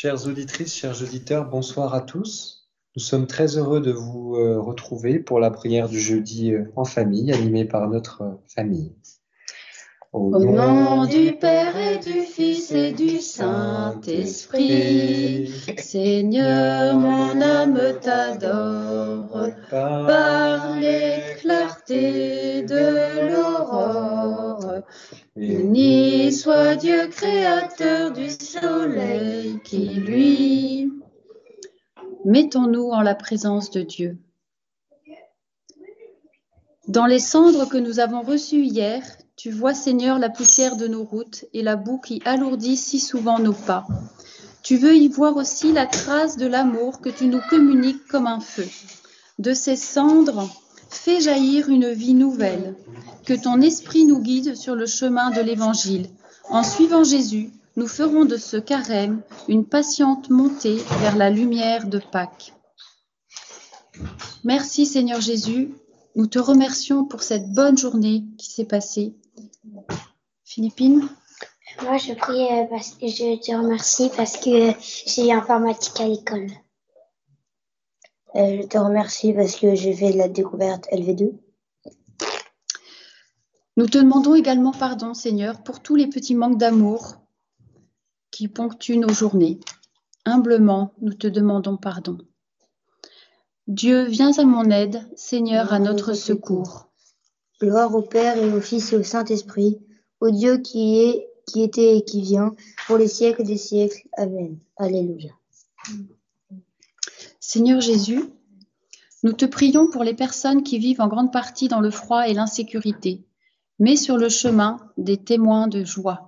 Chères auditrices, chers auditeurs, bonsoir à tous. Nous sommes très heureux de vous euh, retrouver pour la prière du jeudi euh, en famille, animée par notre euh, famille. Au nom du Père et du Fils et du Saint-Esprit, Seigneur, mon âme t'adore Mettons-nous en la présence de Dieu. Dans les cendres que nous avons reçues hier, tu vois, Seigneur, la poussière de nos routes et la boue qui alourdit si souvent nos pas. Tu veux y voir aussi la trace de l'amour que tu nous communiques comme un feu. De ces cendres, fais jaillir une vie nouvelle. Que ton esprit nous guide sur le chemin de l'Évangile. En suivant Jésus, nous ferons de ce carême une patiente montée vers la lumière de Pâques. Merci Seigneur Jésus, nous te remercions pour cette bonne journée qui s'est passée Philippine? Moi, je prie euh, parce que je te remercie parce que j'ai informatique à l'école. Euh, je te remercie parce que j'ai fait la découverte LV2. Nous te demandons également pardon, Seigneur, pour tous les petits manques d'amour qui ponctuent nos journées. Humblement, nous te demandons pardon. Dieu, viens à mon aide, Seigneur, à notre secours. Gloire au Père et au Fils et au Saint-Esprit, au Dieu qui est, qui était et qui vient, pour les siècles des siècles. Amen. Alléluia. Seigneur Jésus, nous te prions pour les personnes qui vivent en grande partie dans le froid et l'insécurité, mais sur le chemin des témoins de joie.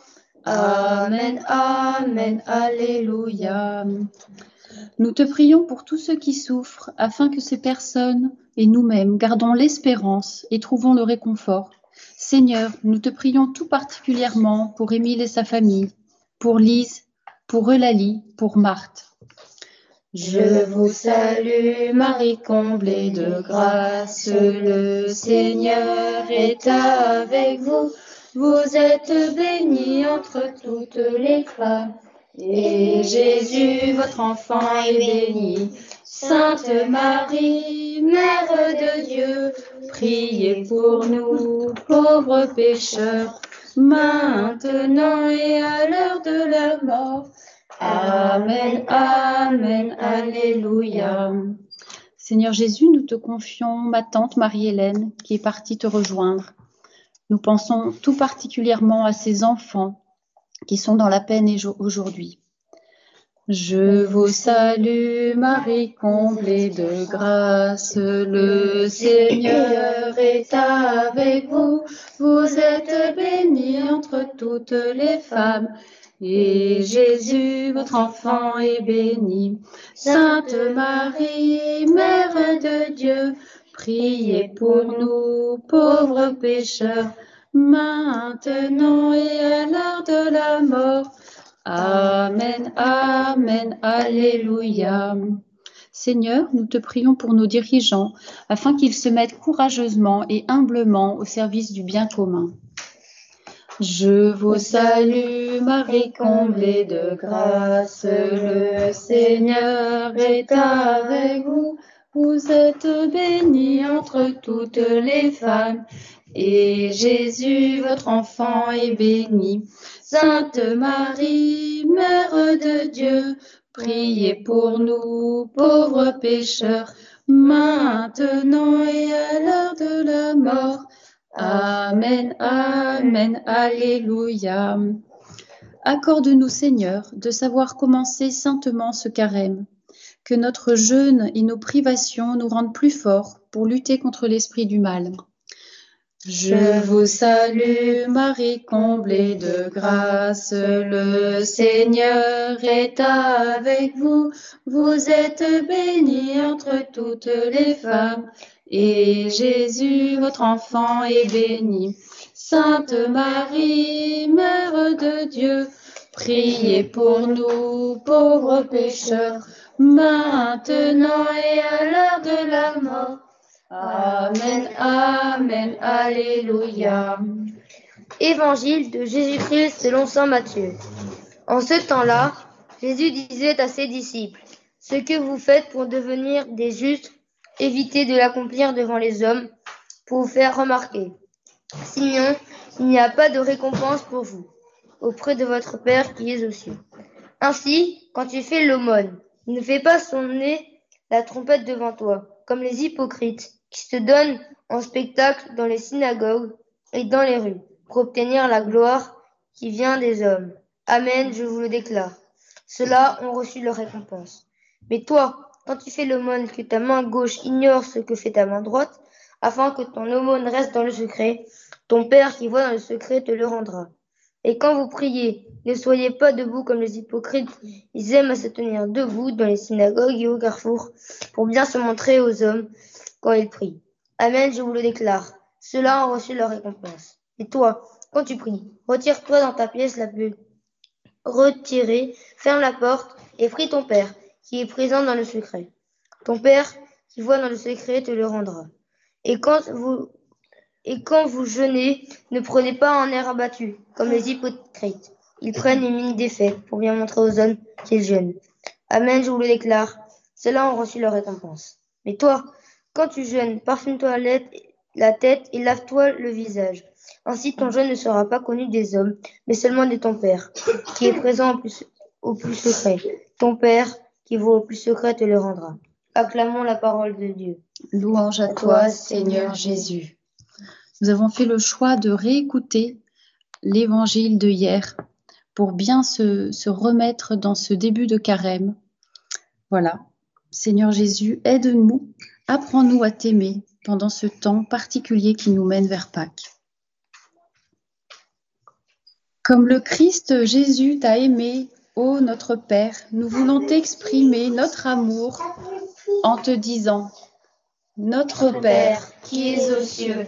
Amen, Amen, Alléluia. Nous te prions pour tous ceux qui souffrent, afin que ces personnes et nous-mêmes gardons l'espérance et trouvons le réconfort. Seigneur, nous te prions tout particulièrement pour Émile et sa famille, pour Lise, pour Eulalie, pour Marthe. Je vous salue, Marie comblée de grâce, le Seigneur est avec vous. Vous êtes bénie entre toutes les femmes, et Jésus, votre enfant, est béni. Sainte Marie, Mère de Dieu, priez pour nous, pauvres pécheurs, maintenant et à l'heure de la mort. Amen, Amen, Alléluia. Seigneur Jésus, nous te confions ma tante Marie-Hélène qui est partie te rejoindre. Nous pensons tout particulièrement à ces enfants qui sont dans la peine aujourd'hui. Je vous salue, Marie comblée de grâce, le Seigneur est avec vous. Vous êtes bénie entre toutes les femmes, et Jésus, votre enfant, est béni. Sainte Marie, Mère de Dieu, Priez pour nous, pauvres pécheurs, maintenant et à l'heure de la mort. Amen, Amen, Alléluia. Seigneur, nous te prions pour nos dirigeants, afin qu'ils se mettent courageusement et humblement au service du bien commun. Je vous salue, Marie comblée de grâce, le Seigneur est avec vous. Vous êtes bénie entre toutes les femmes, et Jésus, votre enfant, est béni. Sainte Marie, Mère de Dieu, priez pour nous, pauvres pécheurs, maintenant et à l'heure de la mort. Amen, Amen, Alléluia. Accorde-nous, Seigneur, de savoir commencer saintement ce carême que notre jeûne et nos privations nous rendent plus forts pour lutter contre l'esprit du mal. Je vous salue, Marie comblée de grâce, le Seigneur est avec vous. Vous êtes bénie entre toutes les femmes, et Jésus, votre enfant, est béni. Sainte Marie, Mère de Dieu, priez pour nous, pauvres pécheurs, maintenant et à l'heure de la mort. Amen, Amen, Alléluia. Évangile de Jésus-Christ selon Saint Matthieu. En ce temps-là, Jésus disait à ses disciples, Ce que vous faites pour devenir des justes, évitez de l'accomplir devant les hommes pour vous faire remarquer. Sinon, il n'y a pas de récompense pour vous auprès de votre Père qui est aux cieux. Ainsi, quand tu fais l'aumône, ne fais pas sonner la trompette devant toi, comme les hypocrites qui se donnent en spectacle dans les synagogues et dans les rues pour obtenir la gloire qui vient des hommes. Amen, je vous le déclare. Ceux-là ont reçu leur récompense. Mais toi, quand tu fais l'aumône, que ta main gauche ignore ce que fait ta main droite, afin que ton aumône reste dans le secret, ton Père qui voit dans le secret te le rendra. Et quand vous priez, ne soyez pas debout comme les hypocrites. Ils aiment à se tenir debout dans les synagogues et au carrefour pour bien se montrer aux hommes quand ils prient. Amen, je vous le déclare. Ceux-là ont reçu leur récompense. Et toi, quand tu pries, retire-toi dans ta pièce la plus retirée, ferme la porte et prie ton Père, qui est présent dans le secret. Ton Père, qui voit dans le secret, te le rendra. Et quand vous, et quand vous jeûnez, ne prenez pas un air abattu, comme les hypocrites. Ils prennent une mine d'effet pour bien montrer aux hommes qu'ils jeûnent. Amen, je vous le déclare. Ceux-là ont reçu leur récompense. Mais toi, quand tu jeûnes, parfume-toi la tête et lave-toi le visage. Ainsi ton jeûne ne sera pas connu des hommes, mais seulement de ton Père, qui est présent au plus, au plus secret. Ton Père, qui vaut au plus secret, te le rendra. Acclamons la parole de Dieu. Louange à toi, Seigneur Jésus. Nous avons fait le choix de réécouter l'évangile de hier pour bien se, remettre dans ce début de carême. Voilà. Seigneur Jésus, aide-nous Apprends-nous à t'aimer pendant ce temps particulier qui nous mène vers Pâques. Comme le Christ Jésus t'a aimé, ô notre Père, nous voulons t'exprimer notre amour en te disant, Notre Père qui es aux cieux,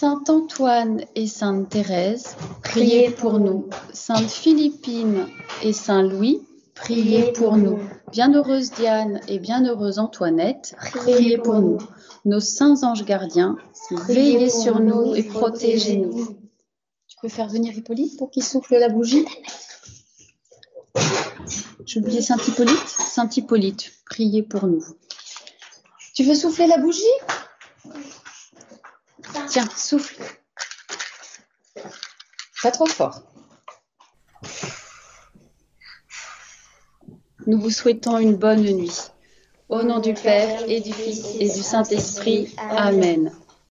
Saint Antoine et Sainte Thérèse, priez pour nous. Sainte Philippine et Saint Louis, priez pour nous. Bienheureuse Diane et bienheureuse Antoinette, priez pour nous. Nos saints anges gardiens, veillez sur nous et protégez-nous. Tu peux faire venir Hippolyte pour qu'il souffle la bougie J'ai oublié Saint Hippolyte. Saint Hippolyte, priez pour nous. Tu veux souffler la bougie? Tiens, souffle. Pas trop fort. Nous vous souhaitons une bonne nuit. Au nom du Père et du Fils et du Saint-Esprit. Amen.